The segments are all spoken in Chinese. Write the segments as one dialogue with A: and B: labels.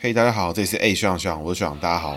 A: 嘿大家好，这里是 A 学长学长，我是学长，大家好。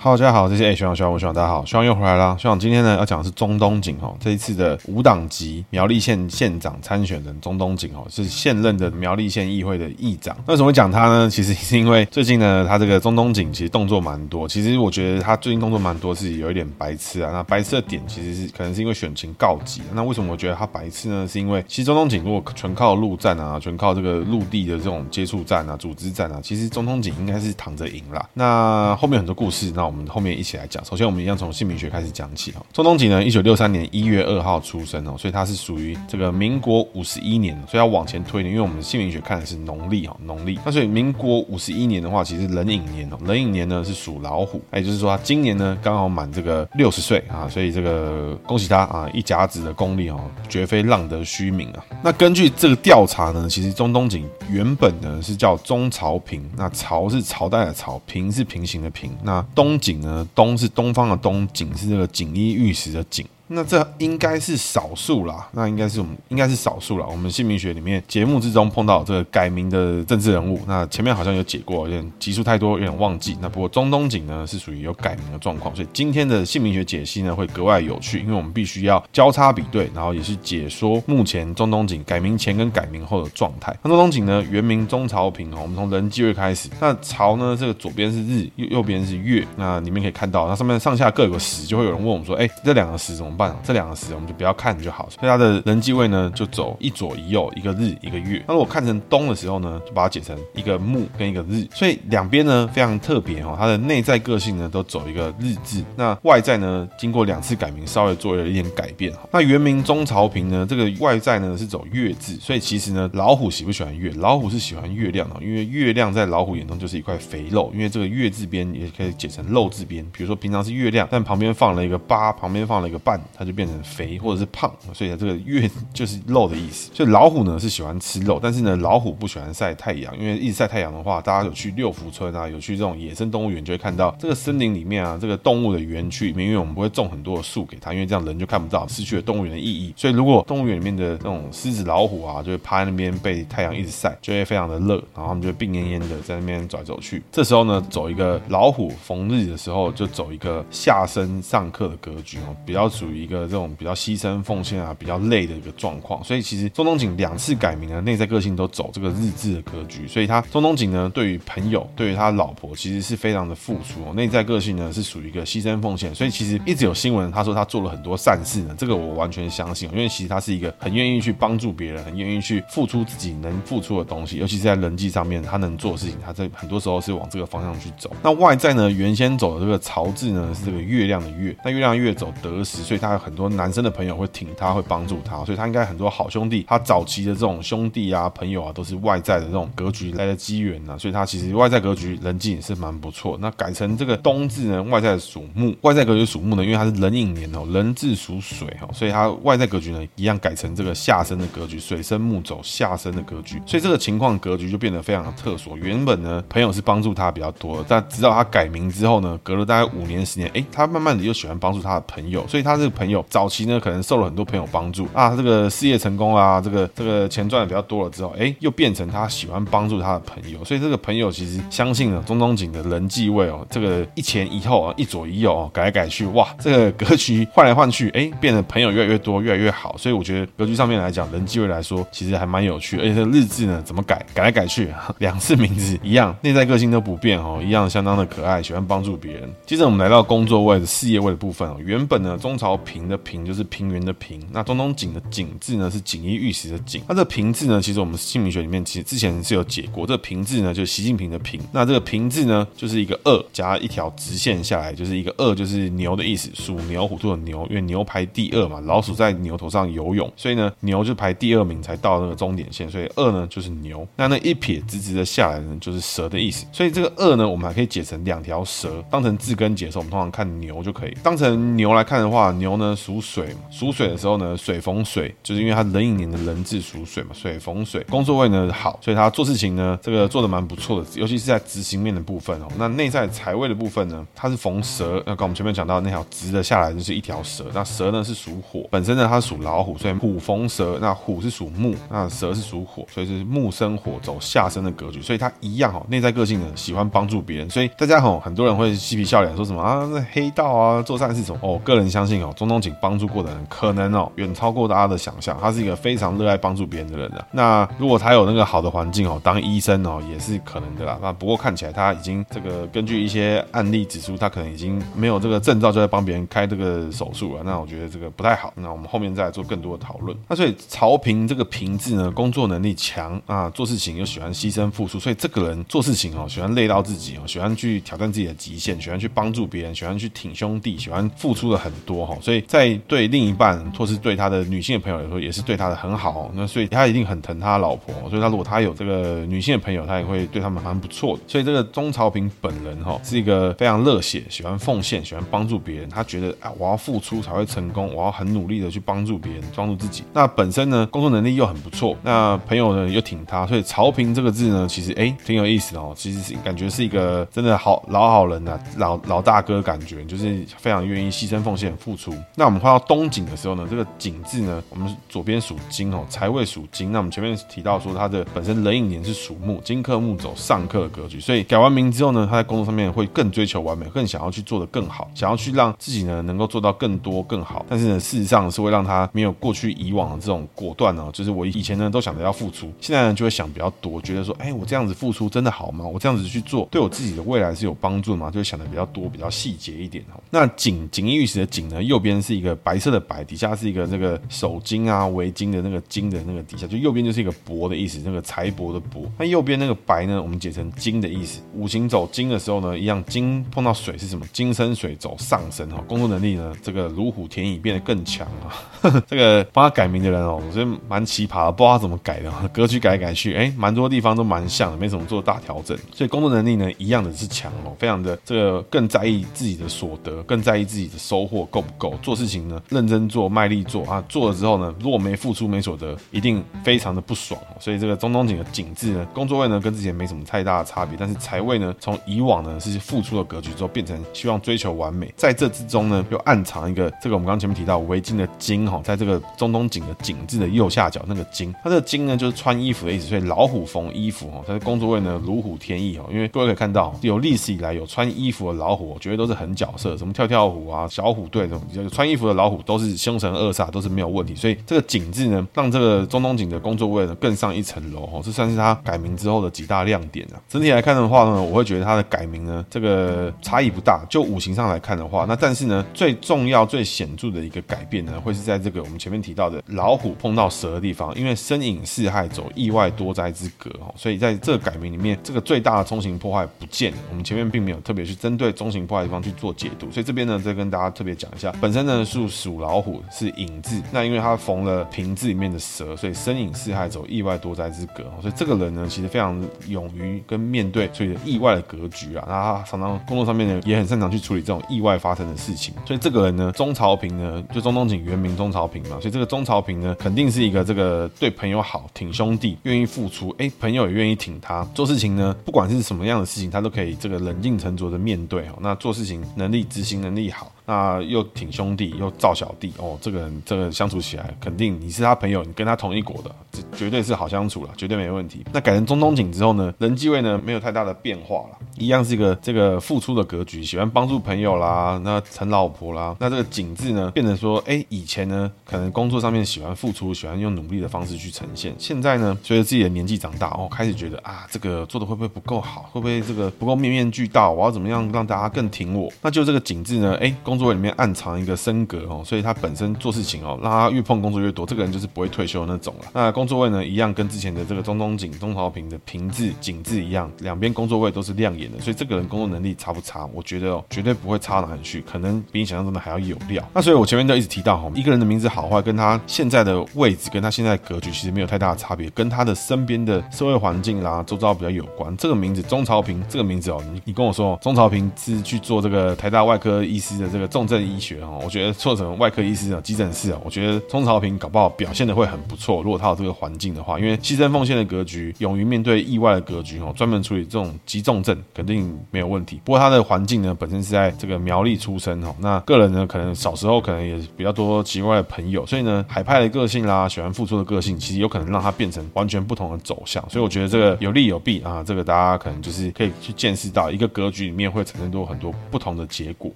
A: Hello，，大家好，这是 A 学长学长，我学长，大家好，学长又回来了。学长今天呢要讲的是中东锦哦，这一次的无党籍苗栗县县长参选人中东锦哦，是现任的苗栗县议会的议长。那为什么会讲他呢？其实是因为最近呢，他这个中东锦其实动作蛮多。其实我觉得他最近动作蛮多，是有一点白痴啊。那白痴的点其实是可能是因为选情告急。那为什么我觉得他白痴呢？是因为其实中东锦如果纯靠陆战啊，纯靠这个陆地的这种接触战啊、组织战啊，其实中东锦应该是躺着赢啦。那后面很多故事，那我们。我们后面一起来讲。首先，我们一样从姓名学开始讲起哈。钟东锦呢，一九六三年一月二号出生哦，所以他是属于这个民国五十一年，所以要往前推呢，因为我们姓名学看的是农历哈，农历。那所以民国五十一年的话，其实壬寅年哦，壬寅年呢是属老虎，也就是说他今年呢刚好满这个六十岁啊，所以这个恭喜他啊，一甲子的功力哦，绝非浪得虚名啊。那根据这个调查呢，其实钟东锦原本呢是叫钟朝平，那朝是朝代的朝，平是平行的平，那东。景呢，东是东方的东，锦是这个锦衣玉食的锦。那这应该是少数啦，那应该是我们应该是少数啦。我们姓名学里面节目之中碰到这个改名的政治人物，那前面好像有解过，有点集数太多，有点忘记。那不过中东锦呢是属于有改名的状况，所以今天的姓名学解析呢会格外有趣，因为我们必须要交叉比对，然后也是解说目前中东锦改名前跟改名后的状态。那中东锦呢原名中朝平，我们从壬季月开始，那朝呢这个左边是日，右右边是月，那里面可以看到，那上面上下各有个时，就会有人问我们说，哎，这两个时怎么办？这两个时我们就不要看就好了，所以它的人际位呢就走一左一右，一个日一个月。那如果看成东的时候呢，就把它解成一个木跟一个日，所以两边呢非常特别哦，它的内在个性呢都走一个日字，那外在呢经过两次改名，稍微做了一点改变哈。那原名钟朝平呢，这个外在呢是走月字，所以其实呢老虎喜不喜欢月？老虎是喜欢月亮的，因为月亮在老虎眼中就是一块肥肉，因为这个月字边也可以解成肉字边，比如说平常是月亮，但旁边放了一个八，旁边放了一个半，它就变成。肥或者是胖，所以这个月就是肉的意思。所以老虎呢是喜欢吃肉，但是呢老虎不喜欢晒太阳，因为一直晒太阳的话，大家有去六福村啊，有去这种野生动物园，就会看到这个森林里面啊，这个动物的园区里面，因为我们不会种很多的树给它，因为这样人就看不到，失去了动物园的意义。所以如果动物园里面的那种狮子、老虎啊，就会趴在那边被太阳一直晒，就会非常的热，然后他们就会病恹恹的在那边走来走去。这时候呢，走一个老虎逢日的时候，就走一个下生上克的格局哦，比较属于一个这种比较牺牲。奉献啊，比较累的一个状况，所以其实钟东锦两次改名呢，内在个性都走这个日志的格局，所以他钟东锦呢，对于朋友，对于他老婆，其实是非常的付出哦。内在个性呢，是属于一个牺牲奉献，所以其实一直有新闻，他说他做了很多善事呢，这个我完全相信，因为其实他是一个很愿意去帮助别人，很愿意去付出自己能付出的东西，尤其是在人际上面，他能做的事情，他在很多时候是往这个方向去走。那外在呢，原先走的这个朝字呢，是这个月亮的月，那月亮的月走得时，所以他有很多男生的朋友会挺他。会帮助他，所以他应该很多好兄弟。他早期的这种兄弟啊、朋友啊，都是外在的这种格局来的机缘呐。所以他其实外在格局人际也是蛮不错。那改成这个冬至呢，外在属木，外在格局属木呢，因为它是壬寅年哦，人字属水哦，所以它外在格局呢一样改成这个下生的格局，水生木走下生的格局。所以这个情况格局就变得非常的特殊。原本呢，朋友是帮助他比较多，但直到他改名之后呢，隔了大概五年十年，哎，他慢慢的又喜欢帮助他的朋友。所以他这个朋友早期呢，可能受了很多朋友帮助。啊，这个事业成功啊，这个这个钱赚的比较多了之后，哎，又变成他喜欢帮助他的朋友，所以这个朋友其实相信了钟东锦的人际位哦，这个一前一后啊，一左一右哦，改来改去，哇，这个格局换来换去，哎，变得朋友越来越多，越来越好，所以我觉得格局上面来讲，人际位来说，其实还蛮有趣，而且这日志呢，怎么改，改来改去，两次名字一样，内在个性都不变哦，一样相当的可爱，喜欢帮助别人。接着我们来到工作位的事业位的部分哦，原本呢，中朝平的平就是平原的平，那东东景的景字呢是锦衣玉食的锦，那这个平字呢，其实我们姓名学里面其实之前是有解过，这个平字呢就是习近平的平，那这个平字呢就是一个二加一条直线下来，就是一个二就是牛的意思，属牛虎兔的牛，因为牛排第二嘛，老鼠在牛头上游泳，所以呢牛就排第二名才到那个终点线，所以二呢就是牛，那那一撇直直的下来呢就是蛇的意思，所以这个二呢我们还可以解成两条蛇，当成字根解的时候，我们通常看牛就可以，当成牛来看的话，牛牛呢属水嘛，属水的时候呢，水逢水，就是因为它壬寅年的壬字属水嘛，水逢水，工作位呢好，所以他做事情呢，这个做的蛮不错的，尤其是在执行面的部分哦。那内在财位的部分呢，它是逢蛇，那刚我们前面讲到那条直的下来就是一条蛇，那蛇呢是属火，本身呢它属老虎，所以虎逢蛇，那虎是属木，那蛇是属火，所以是木生火走下生的格局，所以它一样哦，内在个性呢喜欢帮助别人，所以大家吼很多人会嬉皮笑脸说什么啊，那黑道啊做善事什么。哦，个人相信哦，中东锦帮助过的人可能哦远超过大家的想象，他是一个非常热爱帮助别人的人的。那如果他有那个好的环境哦，当医生哦也是可能的啦。那不过看起来他已经这个根据一些案例指出，他可能已经没有这个证照就在帮别人开这个手术了。那我觉得这个不太好。那我们后面再做更多的讨论。那所以曹平这个平字呢，工作能力强啊，做事情又喜欢牺牲付出，所以这个人做事情哦喜欢累到自己哦，喜欢去挑战自己的极限，喜欢去帮助别人，喜欢去挺兄弟，喜欢付出了很多哈。所以在对另一半或是对他的女性的朋友来说，也是对他的很好。那所以他一定很疼他老婆，所以他如果他有这个女性的朋友，他也会对他们蛮不错的。所以这个钟朝平本人哈是一个非常热血，喜欢奉献，喜欢帮助别人。他觉得啊，我要付出才会成功，我要很努力的去帮助别人，帮助自己。那本身呢，工作能力又很不错，那朋友呢又挺他，所以朝平这个字呢，其实哎挺有意思的哦。其实是感觉是一个真的好老好人呐、老老大哥感觉，就是非常愿意牺牲奉献付出。那我们画到东景的时候呢，这个景字呢，我们左边属金哦，财位属金。那我们前面提到说，它的本身壬寅年是属木，金克木走上克的格局，所以改完名之后呢，他在工作上面会更追求完美，更想要去做得更好，想要去让自己呢能够做到更多更好。但是呢，事实上是会让他没有过去以往的这种果断呢，就是我以前呢都想着要付出，现在呢就会想比较多，觉得说，哎，我这样子付出真的好吗？我这样子去做对我自己的未来是有帮助吗？就会想的比较多，比较细节一点哦。那锦锦衣玉食的锦呢，右边边是一个白色的白，底下是一个这个手巾啊围巾的那个巾的那个底下，就右边就是一个帛的意思，那个财帛的帛。那右边那个白呢，我们解成金的意思。五行走金的时候呢，一样金碰到水是什么？金生水走上升哈。工作能力呢，这个如虎添翼变得更强啊。这个帮他改名的人哦，我觉得蛮奇葩的，不知道他怎么改的，格局改来改去，哎，蛮多地方都蛮像的，没怎么做大调整。所以工作能力呢，一样的是强哦，非常的这个更在意自己的所得，更在意自己的收获够不够。做事情呢，认真做，卖力做啊。做了之后呢，如果没付出没所得，一定非常的不爽。所以这个中东锦的锦字呢，工作位呢跟之前没什么太大的差别，但是财位呢，从以往呢是付出的格局之后，变成希望追求完美。在这之中呢，又暗藏一个这个我们刚前面提到围巾的巾哈，在这个中东锦的锦字的右下角那个巾，它这个巾呢就是穿衣服的意思，所以老虎缝衣服哈，它的工作位呢如虎添翼哈，因为各位可以看到有历史以来有穿衣服的老虎，绝对都是很角色，什么跳跳虎啊、小虎队这种比较，穿衣服的老虎都是凶神恶煞，都是没有问题。所以这个锦字呢，让这个中东锦的工作位呢更上一层楼哦，这算是他改名之后的几大亮点啊。整体来看的话呢，我会觉得他的改名呢，这个差异不大。就五行上来看的话，那但是呢，最重要、最显著的一个改变呢，会是在这个我们前面提到的老虎碰到蛇的地方，因为身影四害走意外多灾之格哦，所以在这个改名里面，这个最大的中型破坏不见了。我们前面并没有特别去针对中型破坏地方去做解读，所以这边呢，再跟大家特别讲一下，本身呢是属老虎，是寅字，那因为他逢了平字里面的蛇，所以身影四害走意外多灾之格，所以这个人呢，其实非常勇于跟面对所以意外的格局啊，那他常常工作上面呢，也很擅长去处理这种意外发生的事情，所以这个人呢，钟朝平呢，就钟东锦原名钟朝平嘛，所以这个钟朝平呢，肯定是一个这个对朋友好、挺兄弟、愿意付出，哎，朋友也愿意挺他，做事情呢，不管是什么样的事情，他都可以这个冷静沉着的面对哦。那做事情能力、执行能力好。那又挺兄弟，又罩小弟哦，这个人这个相处起来，肯定你是他朋友，你跟他同一国的，这绝对是好相处了，绝对没问题。那改成中东锦之后呢，人际位呢没有太大的变化了，一样是一个这个付出的格局，喜欢帮助朋友啦，那疼老婆啦，那这个锦字呢变成说，哎，以前呢可能工作上面喜欢付出，喜欢用努力的方式去呈现，现在呢随着自己的年纪长大哦，开始觉得啊，这个做的会不会不够好，会不会这个不够面面俱到，我要怎么样让大家更挺我？那就这个锦字呢，哎，工工作里面暗藏一个升格哦，所以他本身做事情哦，让他越碰工作越多，这个人就是不会退休的那种了。那工作位呢，一样跟之前的这个中东锦、中朝平的平字、景字一样，两边工作位都是亮眼的，所以这个人工作能力差不差？我觉得哦，绝对不会差哪里去，可能比你想象中的还要有料。那所以我前面都一直提到哈，一个人的名字好坏，跟他现在的位置，跟他现在格局其实没有太大的差别，跟他的身边的社会环境啦、周遭比较有关。这个名字中朝平这个名字哦，你你跟我说中朝平是去做这个台大外科医师的这个重症医学哦，我觉得做成外科医师啊、急诊室啊，我觉得钟朝平搞不好表现的会很不错。如果他有这个环境的话，因为牺牲奉献的格局，勇于面对意外的格局哦，专门处理这种急重症，肯定没有问题。不过他的环境呢，本身是在这个苗栗出生哦，那个人呢，可能小时候可能也比较多奇怪的朋友，所以呢，海派的个性啦，喜欢付出的个性，其实有可能让他变成完全不同的走向。所以我觉得这个有利有弊啊，这个大家可能就是可以去见识到一个格局里面会产生多很多不同的结果。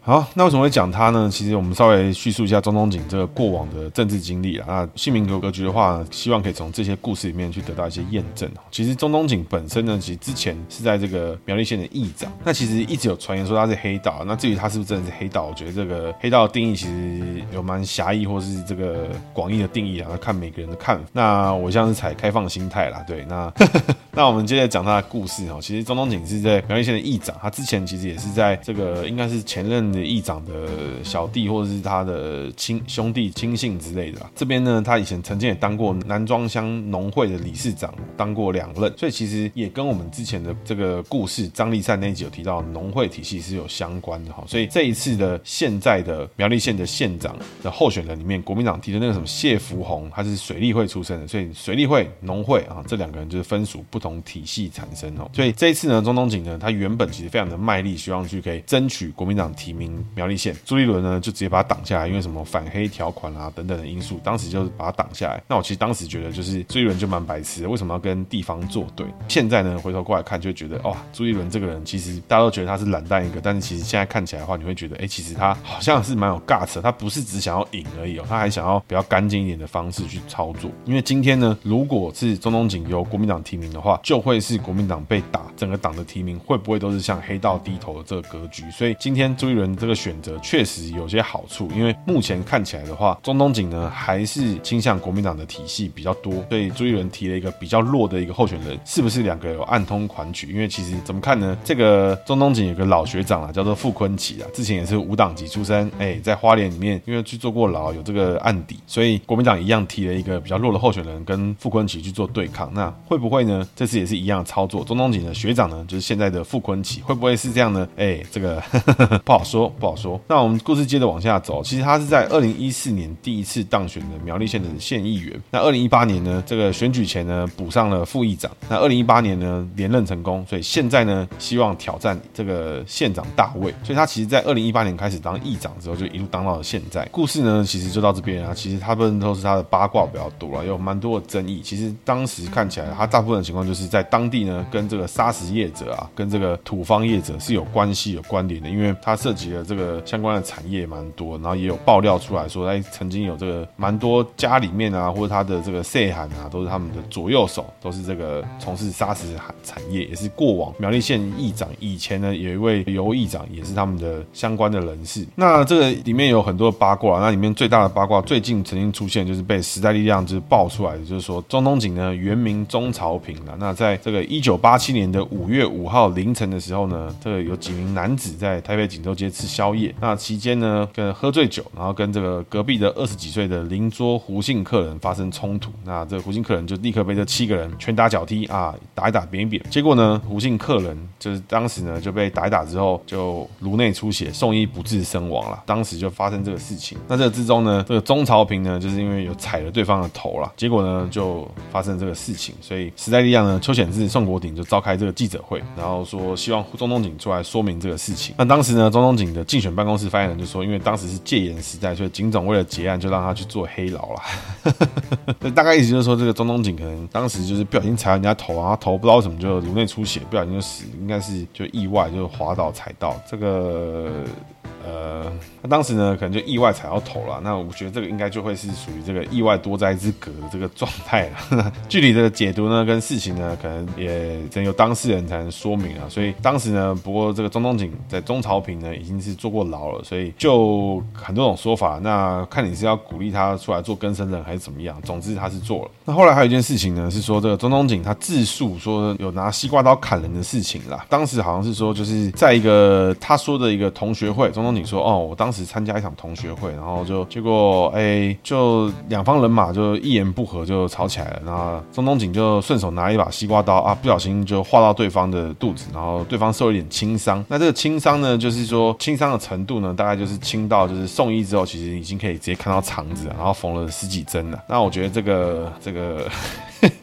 A: 好，那为什么会讲讲他呢？其实我们稍微叙述一下中东景这个过往的政治经历啊。那姓名格格局的话，希望可以从这些故事里面去得到一些验证。其实中东景本身呢，其实之前是在这个苗栗县的议长。那其实一直有传言说他是黑道。那至于他是不是真的是黑道，我觉得这个黑道的定义其实有蛮狭义或是这个广义的定义啊，看每个人的看法。那我像是采开放心态啦，对，那 那我们接着讲他的故事哦。其实中东景是在苗栗县的议长，他之前其实也是在这个应该是前任的议长的呃小弟或者是他的亲兄弟亲信之类的。这边呢，他以前曾经也当过南庄乡农会的理事长，当过两任，所以其实也跟我们之前的这个故事张立善那一集有提到农会体系是有相关的哈。所以这一次的现在的苗栗县的县长的候选人里面，国民党提的那个什么谢福弘，他是水利会出身的，所以水利会农会啊这两个人就是分属不同体系产生哦。所以这一次呢，中东锦呢，他原本其实非常的卖力，希望去可以争取国民党提名苗栗县，朱立伦呢就直接把他挡下来，因为什么反黑条款啊等等的因素，当时就是把他挡下来。那我其实当时觉得就是朱立伦就蛮白痴的，为什么要跟地方作对？现在呢回头过来看，就觉得哇，朱立伦这个人其实大家都觉得他是懒蛋一个，但是其实现在看起来的话，你会觉得哎、其实他好像是蛮有 guts，他不是只想要赢而已哦，他还想要比较干净一点的方式去操作。因为今天呢，如果是中东锦由国民党提名的话，就会是国民党被打，整个党的提名会不会都是向黑道低头的这个格局？所以今天朱立伦这个选择确实有些好处，因为目前看起来的话，中东锦呢还是倾向国民党的体系比较多，所以朱一伦提了一个比较弱的一个候选人，是不是两个有暗通款曲？因为其实怎么看呢？这个中东锦有个老学长啊，叫做傅崐萁啊，之前也是无党籍出身，哎，在花莲里面因为去坐过牢，有这个案底，所以国民党一样提了一个比较弱的候选人跟傅崐萁去做对抗。那会不会呢？这次也是一样的操作？中东锦的学长呢，就是现在的傅崐萁，会不会是这样呢？哎，这个呵呵呵不好说，不好说。那我们故事接着往下走，其实他是在二零一四年第一次当选的苗栗县的县议员。那二零一八年呢，这个选举前呢补上了副议长。那二零一八年呢连任成功，所以现在呢希望挑战这个县长大位。所以他其实，在二零一八年开始当议长之后，就一路当到了现在。故事呢其实就到这边啊。其实他们都是他的八卦比较多了，有蛮多的争议。其实当时看起来，他大部分的情况就是在当地呢跟这个砂石业者啊，跟这个土方业者是有关系、有关联的，因为他涉及了这个像相关的产业蛮多，然后也有爆料出来说，哎，曾经有这个蛮多家里面啊，或者他的这个细汉啊，都是他们的左右手，都是这个从事砂石产业，也是过往苗栗县议长以前呢有一位游议长，也是他们的相关的人士。那这个里面有很多八卦，那里面最大的八卦，最近曾经出现，就是被时代力量就是爆出来的，就是说中东锦呢原名钟朝平了。那在这个一九八七年的五月五号凌晨的时候呢，这个有几名男子在台北锦州街吃宵夜，那期间呢跟喝醉酒，然后跟这个隔壁的二十几岁的邻桌胡姓客人发生冲突，那这个胡姓客人就立刻被这七个人拳打脚踢啊，打一打扁一扁，结果呢胡姓客人就是当时呢就被打一打之后就颅内出血，送医不治身亡了。当时就发生这个事情，那这之中呢，这个钟朝平呢就是因为有踩了对方的头了，结果呢就发生这个事情，所以时代力量呢邱显志、宋国鼎就召开这个记者会，然后说希望钟东锦出来说明这个事情。那当时呢，钟东锦的竞选办公室发言人就说，因为当时是戒严时代，所以警总为了结案，就让他去做黑劳了。大概意思就是说，这个中东警可能当时就是不小心踩到人家头啊，头不知道怎么就颅内出血，不小心就死，应该是就意外就滑倒踩到这个。呃，那当时呢，可能就意外踩到头了。那我觉得这个应该就会是属于这个意外多灾之隔的这个状态了。具体的解读呢，跟事情呢，可能也只有当事人才能说明啊。所以当时呢，不过这个钟东锦在中朝平呢，已经是坐过牢了，所以就很多种说法。那看你是要鼓励他出来做更生人，还是怎么样？总之他是做了。那后来还有一件事情呢，是说这个钟东锦他自述说有拿西瓜刀砍人的事情啦。当时好像是说就是在一个他说的一个同学会中。东景说，哦，我当时参加一场同学会，然后就结果，哎、就两方人马就一言不合就吵起来了。然后中东景就顺手拿一把西瓜刀啊，不小心就划到对方的肚子，然后对方受了一点轻伤。那这个轻伤呢，就是说轻伤的程度呢，大概就是轻到就是送医之后，其实已经可以直接看到肠子，然后缝了十几针了。那我觉得这个这个。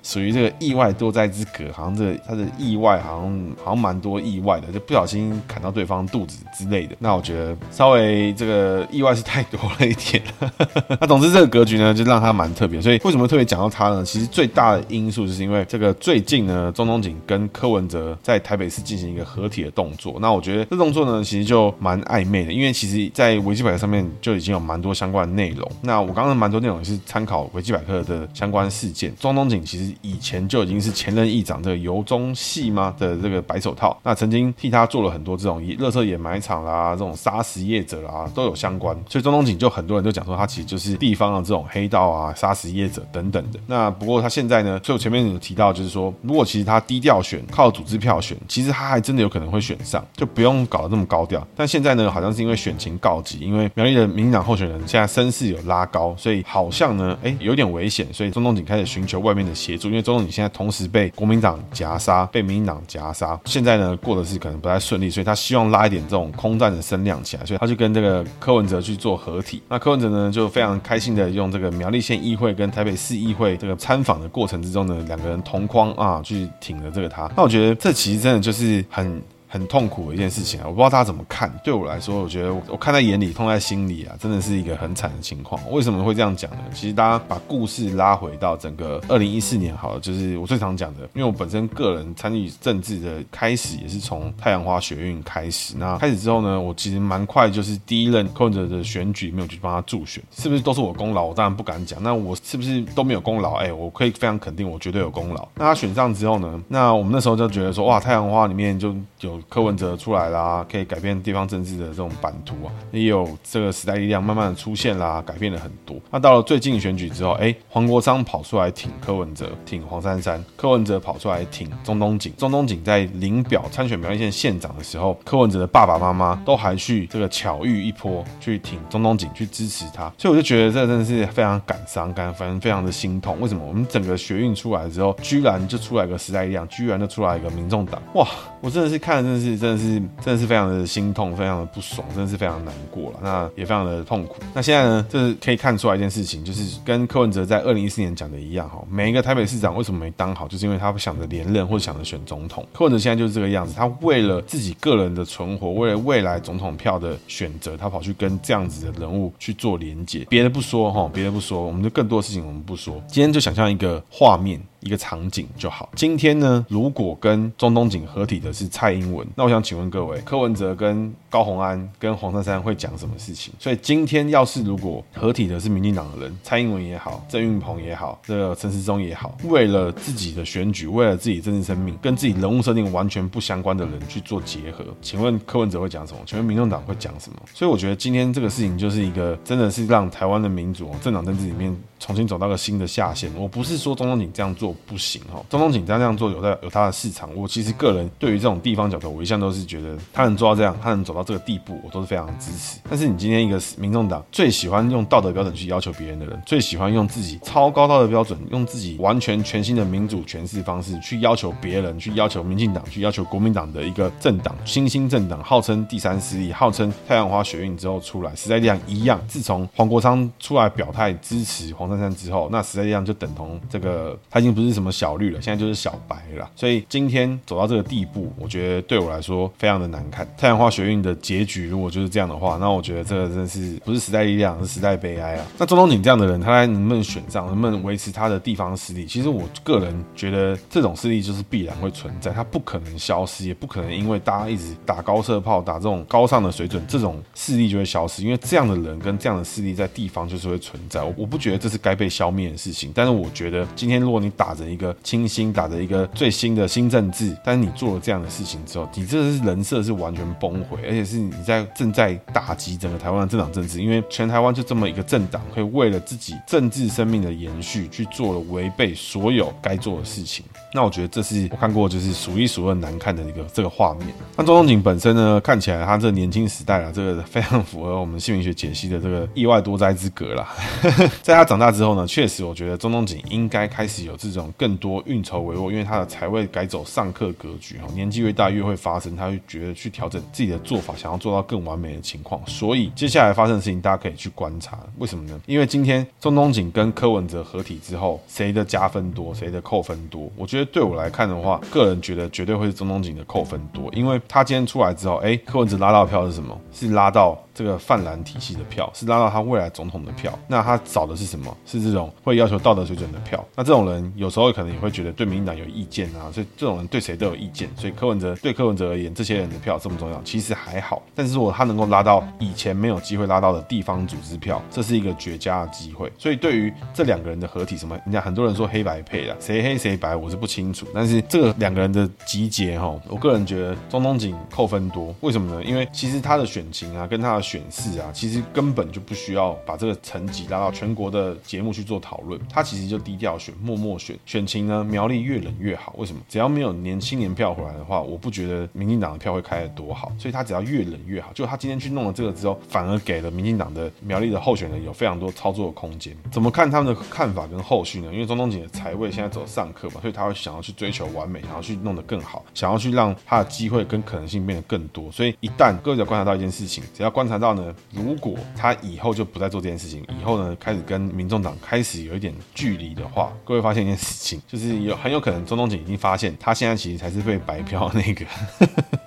A: 属于这个意外多灾之格，好像这个他的意外好像好像蛮多意外的，就不小心砍到对方肚子之类的。那我觉得稍微这个意外是太多了一点。那总之这个格局呢，就让他蛮特别。所以为什么特别讲到他呢？其实最大的因素就是因为这个最近呢，钟东锦跟柯文哲在台北市进行一个合体的动作。那我觉得这动作呢，其实就蛮暧昧的，因为其实在维基百科上面就已经有蛮多相关的内容。那我刚刚蛮多内容也是参考维基百科的相关事件。钟东锦其实。以前就已经是前任议长这个游忠系吗的这个白手套，那曾经替他做了很多这种垃圾掩埋场啦，这种砂石业者啦都有相关，所以中东锦就很多人都讲说他其实就是地方的这种黑道啊、砂石业者等等的。那不过他现在呢，所以我前面有提到，就是说如果其实他低调选，靠组织票选，其实他还真的有可能会选上，就不用搞得这么高调。但现在呢，好像是因为选情告急，因为苗栗的民进党候选人现在声势有拉高，所以好像呢，哎，有点危险，所以中东锦开始寻求外面的协助。因为周总理现在同时被国民党夹杀，被民进党夹杀，现在呢过的是可能不太顺利，所以他希望拉一点这种空战的声量起来，所以他就跟这个柯文哲去做合体。那柯文哲呢就非常开心的用这个苗栗县议会跟台北市议会这个参访的过程之中呢，两个人同框啊去挺了这个他。那我觉得这其实真的就是很。很痛苦的一件事情啊，我不知道大家怎么看。对我来说，我觉得我看在眼里，痛在心里啊，真的是一个很惨的情况。为什么会这样讲呢？其实大家把故事拉回到整个二零一四年，好了，就是我最常讲的，因为我本身个人参与政治的开始也是从太阳花学运开始。那开始之后呢，我其实蛮快就是第一任柯文哲的选举没有去帮他助选，是不是都是我功劳？我当然不敢讲。那我是不是都没有功劳？哎，我可以非常肯定，我绝对有功劳。那他选上之后呢，那我们那时候就觉得说，哇，太阳花里面就有。柯文哲出来啦，可以改变地方政治的这种版图啊，也有这个时代力量慢慢的出现啦，改变了很多。那到了最近选举之后，哎，黄国昌跑出来挺柯文哲，挺黄珊珊；柯文哲跑出来挺钟东锦。钟东锦在领表参选苗栗县县长的时候，柯文哲的爸爸妈妈都还去这个巧遇一波，去挺钟东锦，去支持他。所以我就觉得这真的是非常感伤，感反正非常的心痛。为什么我们整个学运出来之后，居然就出来个时代力量，居然就出来一个民众党？哇！我真的是看，真的是，真的是，真的是非常的心痛，非常的不爽，真的是非常难过了。那也非常的痛苦。那现在呢，就是可以看出来一件事情，就是跟柯文哲在二零一四年讲的一样哈。每一个台北市长为什么没当好，就是因为他不想着连任或者想着选总统。柯文哲现在就是这个样子，他为了自己个人的存活，为了未来总统票的选择，他跑去跟这样子的人物去做连结。别的不说哈，别的不说，我们就更多事情我们不说。今天就想象一个画面。一个场景就好。今天呢，如果跟中东锦合体的是蔡英文，那我想请问各位，柯文哲跟高洪安跟黄珊珊会讲什么事情？所以今天要是如果合体的是民进党的人，蔡英文也好，郑运鹏也好，这个陈时中也好，为了自己的选举，为了自己政治生命，跟自己人物设定完全不相关的人去做结合，请问柯文哲会讲什么？请问民众党会讲什么？所以我觉得今天这个事情就是一个，真的是让台湾的民主政党政治里面重新走到个新的下限。我不是说钟东锦这样做。不行哈，钟东锦这样这样做有在有他的市场。我其实个人对于这种地方角头，我一向都是觉得他能做到这样，他能走到这个地步，我都是非常支持。但是你今天一个民众党最喜欢用道德标准去要求别人的人，最喜欢用自己超高道德标准，用自己完全全新的民主诠释方式去要求别人，去要求民进党，去要求国民党的一个政党，新兴政党，号称第三势力，号称太阳花学运之后出来，实在力量一样。自从黄国昌出来表态支持黄珊珊之后，那时代力量就等同这个，他已经不是什么。小绿了，现在就是小白了。所以今天走到这个地步，我觉得对我来说非常的难看。太阳花学运的结局如果就是这样的话，那我觉得这个真的是不是时代力量，是时代悲哀啊。那钟东锦这样的人，他还能不能选上，能不能维持他的地方势力？其实我个人觉得这种势力就是必然会存在，他不可能消失，也不可能因为大家一直打高射炮，打这种高尚的水准，这种势力就会消失。因为这样的人跟这样的势力在地方就是会存在。我我不觉得这是该被消灭的事情。但是我觉得今天如果你打着一个清新，打着一个最新的新政治，但是你做了这样的事情之后，你这是人设是完全崩毁，而且是你在正在打击整个台湾的政党政治，因为全台湾就这么一个政党，可以为了自己政治生命的延续去做了违背所有该做的事情。那我觉得这是我看过就是数一数二难看的一个这个画面。那中东景本身呢，看起来他这年轻时代啊，这个非常符合我们姓名学解析的这个意外多灾之格啦。在他长大之后呢，确实我觉得中东景应该开始有这种更多运筹帷幄，因为他的财位改走上克格局哈，年纪越大越会发生，他会觉得去调整自己的做法，想要做到更完美的情况。所以接下来发生的事情，大家可以去观察，为什么呢？因为今天中东景跟柯文哲合体之后，谁的加分多，谁的扣分多？我觉得对我来看的话，个人觉得绝对会是钟东锦的扣分多，因为他今天出来之后，哎，柯文哲拉到票是什么？是拉到。这个泛蓝体系的票是拉到他未来总统的票，那他找的是什么？是这种会要求道德水准的票。那这种人有时候可能也会觉得对民进党有意见啊，所以这种人对谁都有意见。所以柯文哲对柯文哲而言，这些人的票这么重要，其实还好。但是如果他能够拉到以前没有机会拉到的地方组织票，这是一个绝佳的机会。所以对于这两个人的合体，什么？你看很多人说黑白配啊，谁黑谁白，我是不清楚。但是这个两个人的集结哈，我个人觉得钟东锦扣分多。为什么呢？因为其实他的选情啊，跟他的选势啊，其实根本就不需要把这个层级拉到全国的节目去做讨论，他其实就低调选，默默选。选情呢，苗栗越冷越好。为什么？只要没有年轻年票回来的话，我不觉得民进党的票会开得多好。所以他只要越冷越好。就他今天去弄了这个之后，反而给了民进党的苗栗的候选人有非常多操作的空间。怎么看他们的看法跟后续呢？因为钟东锦的财位现在走上课嘛，所以他会想要去追求完美，然后去弄得更好，想要去让他的机会跟可能性变得更多。所以一旦各位只要观察到一件事情，只要观察到呢，如果他以后就不再做这件事情，以后呢开始跟民众党开始有一点距离的话，各位发现一件事情，就是有很有可能中东锦已经发现，他现在其实才是被白嫖那个。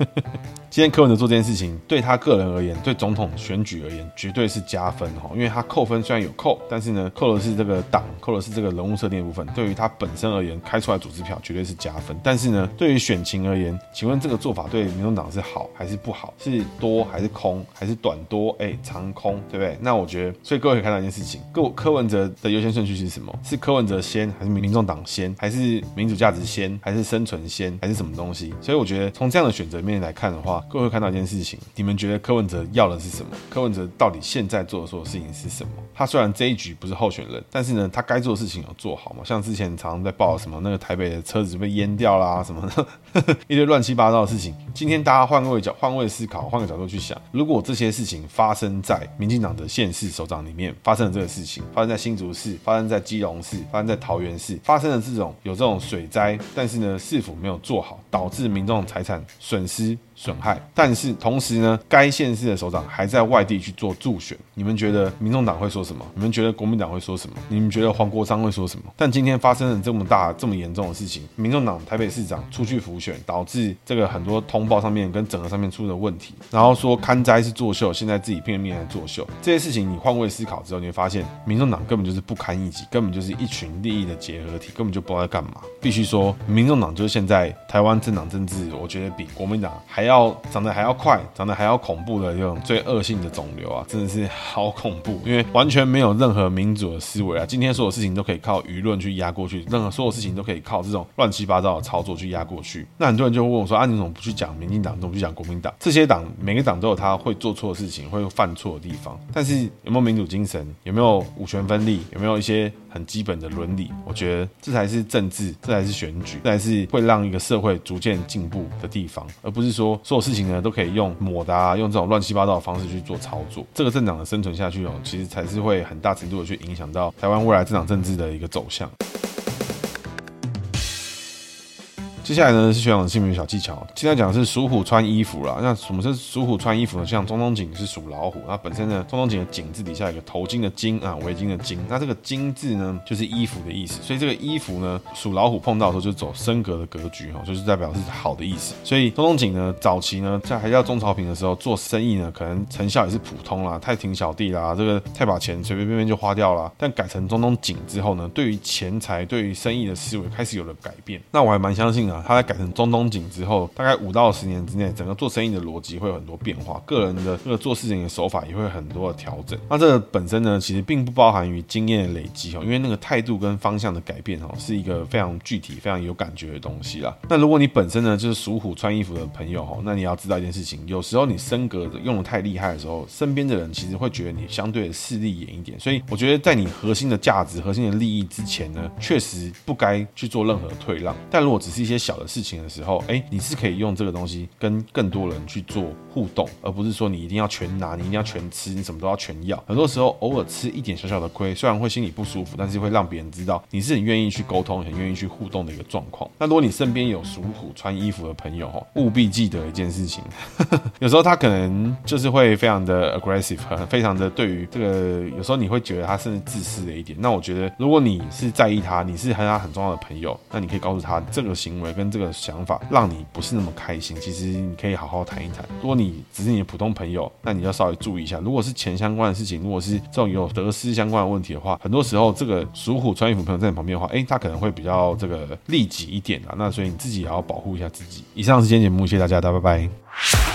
A: 今天柯文哲做这件事情，对他个人而言，对总统选举而言，绝对是加分哈。因为他扣分虽然有扣，但是呢，扣的是这个党，扣的是这个人物设定的部分。对于他本身而言，开出来组织票绝对是加分。但是呢，对于选情而言，请问这个做法对民众党是好还是不好？是多还是空？还是短多？哎，长空，对不对？那我觉得，所以各位可以看到一件事情，各柯文哲的优先顺序是什么？是柯文哲先，还是民众党先？还是民主价值先？还是生存先？还是什么东西？所以我觉得，从这样的选择面面来看的话，各位会看到一件事情，你们觉得柯文哲要的是什么？柯文哲到底现在做的所有事情是什么？他虽然这一局不是候选人，但是呢，他该做的事情有做好吗？像之前常常在报什么那个台北的车子被淹掉啦，什么的 一堆乱七八糟的事情。今天大家换个位角，换位思考，换个角度去想，如果这些事情发生在民进党的县市首长里面发生了这个事情，发生在新竹市，发生在基隆市，发生在桃园市，发生了这种有这种水灾，但是呢，市府没有做好，导致民众财产损失。se 损害，但是同时呢，该县市的首长还在外地去做助选。你们觉得民众党会说什么？你们觉得国民党会说什么？你们觉得黄国昌会说什么？但今天发生了这么大、这么严重的事情，民众党台北市长出去辅选，导致这个很多通报上面跟整合上面出了问题，然后说勘灾是作秀，现在自己拼了命来作秀。这些事情你换位思考之后，你会发现，民众党根本就是不堪一击，根本就是一群利益的结合体，根本就不知道在干嘛。必须说，民众党就是现在台湾政党政治，我觉得比国民党还要。要长得还要快，长得还要恐怖的这种最恶性的肿瘤啊，真的是好恐怖，因为完全没有任何民主的思维啊。今天所有事情都可以靠舆论去压过去，任何所有事情都可以靠这种乱七八糟的操作去压过去。那很多人就会问我说：“啊，你怎么不去讲民进党，怎么不去讲国民党？这些党每个党都有他会做错的事情，会犯错的地方。但是有没有民主精神？有没有五权分立？有没有一些？”很基本的伦理，我觉得这才是政治，这才是选举，这才是会让一个社会逐渐进步的地方，而不是说所有事情呢都可以用抹的啊，用这种乱七八糟的方式去做操作。这个政党的生存下去哦，其实才是会很大程度的去影响到台湾未来政党政治的一个走向。接下来呢是学长的姓名小技巧。现在讲的是属虎穿衣服啦。那什么是属虎穿衣服呢？像中东锦是属老虎，那本身呢，中东锦的锦字底下有个头巾的巾啊，围巾的巾。那这个巾字呢，就是衣服的意思。所以这个衣服呢，属老虎碰到的时候就走升格的格局哈，就是代表是好的意思。所以中东锦呢，早期呢在还叫中朝平的时候做生意呢，可能成效也是普通啦，太挺小弟啦，这个太把钱随随便便就花掉了。但改成中东锦之后呢，对于钱财、对于生意的思维开始有了改变。那我还蛮相信。啊，它在改成中东锦之后，大概五到十年之内，整个做生意的逻辑会有很多变化，个人的这个做事情的手法也会很多的调整。那这本身呢，其实并不包含于经验的累积哦，因为那个态度跟方向的改变哦，是一个非常具体、非常有感觉的东西啦。那如果你本身呢就是属虎穿衣服的朋友哦，那你要知道一件事情，有时候你升格的用的太厉害的时候，身边的人其实会觉得你相对的势利眼一点。所以我觉得在你核心的价值、核心的利益之前呢，确实不该去做任何退让。但如果只是一些小的事情的时候，哎，你是可以用这个东西跟更多人去做互动，而不是说你一定要全拿，你一定要全吃，你什么都要全要。很多时候偶尔吃一点小小的亏，虽然会心里不舒服，但是会让别人知道你是很愿意去沟通、很愿意去互动的一个状况。那如果你身边有属虎穿衣服的朋友，哦，务必记得一件事情，有时候他可能就是会非常的 aggressive，非常的对于这个，有时候你会觉得他甚至自私了一点。那我觉得，如果你是在意他，你是和他很重要的朋友，那你可以告诉他这个行为跟这个想法让你不是那么开心。其实你可以好好谈一谈。如果你只是你的普通朋友，那你要稍微注意一下。如果是钱相关的事情，如果是这种有得失相关的问题的话，很多时候这个属虎穿衣服朋友在你旁边的话，诶，他可能会比较这个利己一点啊。那所以你自己也要保护一下自己。以上是今天节目，谢谢大家，大家拜拜。